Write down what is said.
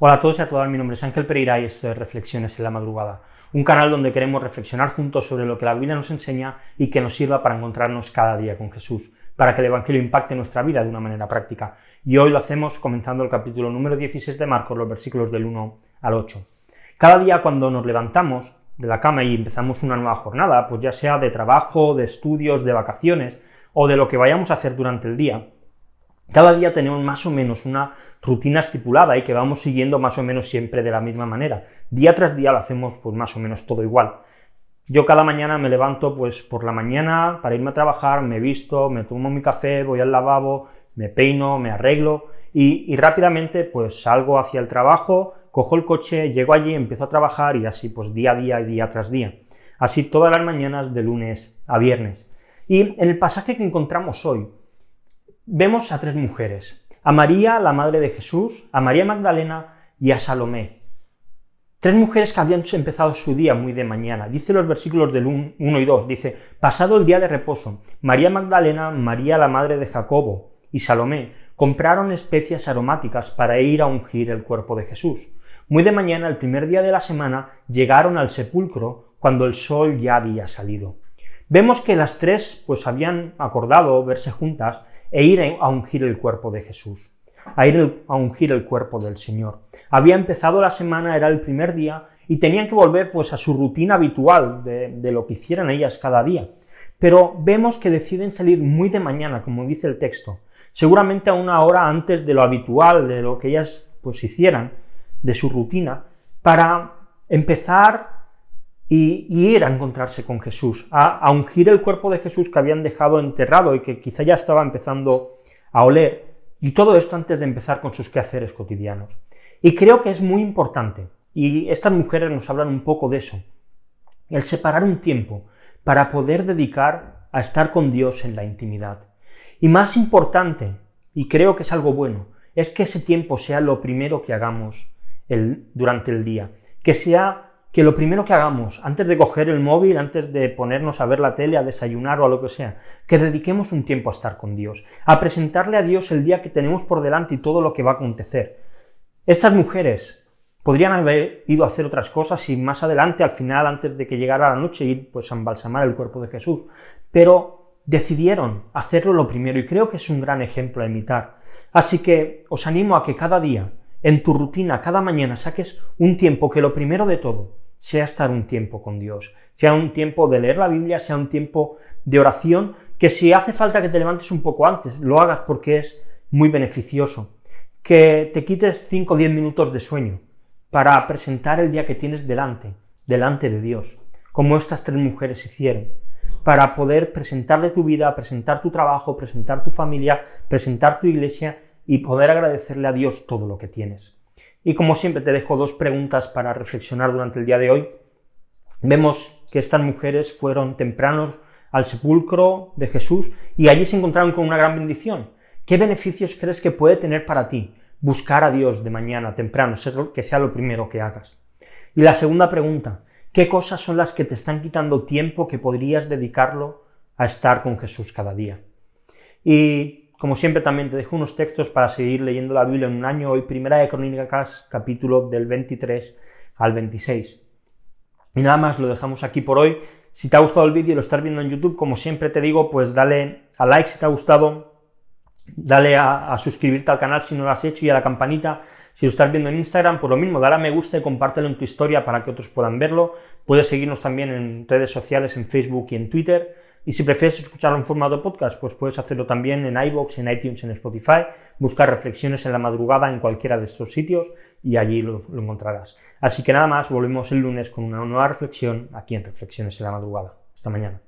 Hola a todos y a todas, mi nombre es Ángel Pereira y esto es Reflexiones en la Madrugada, un canal donde queremos reflexionar juntos sobre lo que la Biblia nos enseña y que nos sirva para encontrarnos cada día con Jesús, para que el Evangelio impacte nuestra vida de una manera práctica. Y hoy lo hacemos comenzando el capítulo número 16 de Marcos, los versículos del 1 al 8. Cada día cuando nos levantamos de la cama y empezamos una nueva jornada, pues ya sea de trabajo, de estudios, de vacaciones o de lo que vayamos a hacer durante el día, cada día tenemos más o menos una rutina estipulada y que vamos siguiendo más o menos siempre de la misma manera. Día tras día lo hacemos pues más o menos todo igual. Yo cada mañana me levanto pues por la mañana para irme a trabajar, me visto, me tomo mi café, voy al lavabo, me peino, me arreglo y, y rápidamente pues salgo hacia el trabajo, cojo el coche, llego allí, empiezo a trabajar y así pues día a día, día tras día. Así todas las mañanas de lunes a viernes. Y en el pasaje que encontramos hoy, vemos a tres mujeres, a María, la madre de Jesús, a María Magdalena y a Salomé. Tres mujeres que habían empezado su día muy de mañana. Dice los versículos del 1 y 2, dice, pasado el día de reposo, María Magdalena, María la madre de Jacobo y Salomé compraron especias aromáticas para ir a ungir el cuerpo de Jesús. Muy de mañana, el primer día de la semana, llegaron al sepulcro cuando el sol ya había salido. Vemos que las tres pues habían acordado verse juntas e ir a ungir el cuerpo de Jesús, a ir a ungir el cuerpo del Señor. Había empezado la semana, era el primer día, y tenían que volver pues a su rutina habitual de, lo que hicieran ellas cada día. Pero vemos que deciden salir muy de mañana, como dice el texto, seguramente a una hora antes de lo habitual, de lo que ellas pues hicieran, de su rutina, para empezar y, ir a encontrarse con Jesús, a, ungir el cuerpo de Jesús que habían dejado enterrado y que quizá ya estaba empezando a oler, y todo esto antes de empezar con sus quehaceres cotidianos. Y creo que es muy importante, y estas mujeres nos hablan un poco de eso, el separar un tiempo para poder dedicar a estar con Dios en la intimidad. Y más importante, y creo que es algo bueno, es que ese tiempo sea lo primero que hagamos durante el día, que sea que lo primero que hagamos, antes de coger el móvil, antes de ponernos a ver la tele, a desayunar o a lo que sea, que dediquemos un tiempo a estar con Dios, a presentarle a Dios el día que tenemos por delante y todo lo que va a acontecer. Estas mujeres podrían haber ido a hacer otras cosas y más adelante, al final, antes de que llegara la noche, ir pues a embalsamar el cuerpo de Jesús, pero decidieron hacerlo lo primero y creo que es un gran ejemplo a imitar. Así que os animo a que cada día en tu rutina, cada mañana, saques un tiempo que lo primero de todo sea estar un tiempo con Dios, sea un tiempo de leer la Biblia, sea un tiempo de oración, que si hace falta que te levantes un poco antes, lo hagas porque es muy beneficioso, que te quites 5 o 10 minutos de sueño para presentar el día que tienes delante, delante de Dios, como estas tres mujeres hicieron, para poder presentarle tu vida, presentar tu trabajo, presentar tu familia, presentar tu iglesia y poder agradecerle a Dios todo lo que tienes. Y como siempre te dejo dos preguntas para reflexionar durante el día de hoy. Vemos que estas mujeres fueron tempranos al sepulcro de Jesús y allí se encontraron con una gran bendición. ¿Qué beneficios crees que puede tener para ti buscar a Dios de mañana temprano, que sea lo primero que hagas? Y la segunda pregunta, ¿qué cosas son las que te están quitando tiempo que podrías dedicarlo a estar con Jesús cada día? Y como siempre también te dejo unos textos para seguir leyendo la Biblia en un año. Hoy Primera de Crónicas, capítulo del 23 al 26. Y nada más, lo dejamos aquí por hoy. Si te ha gustado el vídeo y lo estás viendo en YouTube, como siempre te digo, pues dale a like si te ha gustado, dale a, suscribirte al canal si no lo has hecho y a la campanita si lo estás viendo en Instagram, por lo mismo, dale a me gusta y compártelo en tu historia para que otros puedan verlo. Puedes seguirnos también en redes sociales, en Facebook y en Twitter. Y si prefieres escucharlo en formato podcast, pues puedes hacerlo también en iBox, en iTunes, en Spotify. Buscar reflexiones en la madrugada en cualquiera de estos sitios y allí lo, lo encontrarás. Así que nada más, volvemos el lunes con una nueva reflexión aquí en Reflexiones en la madrugada. Hasta mañana.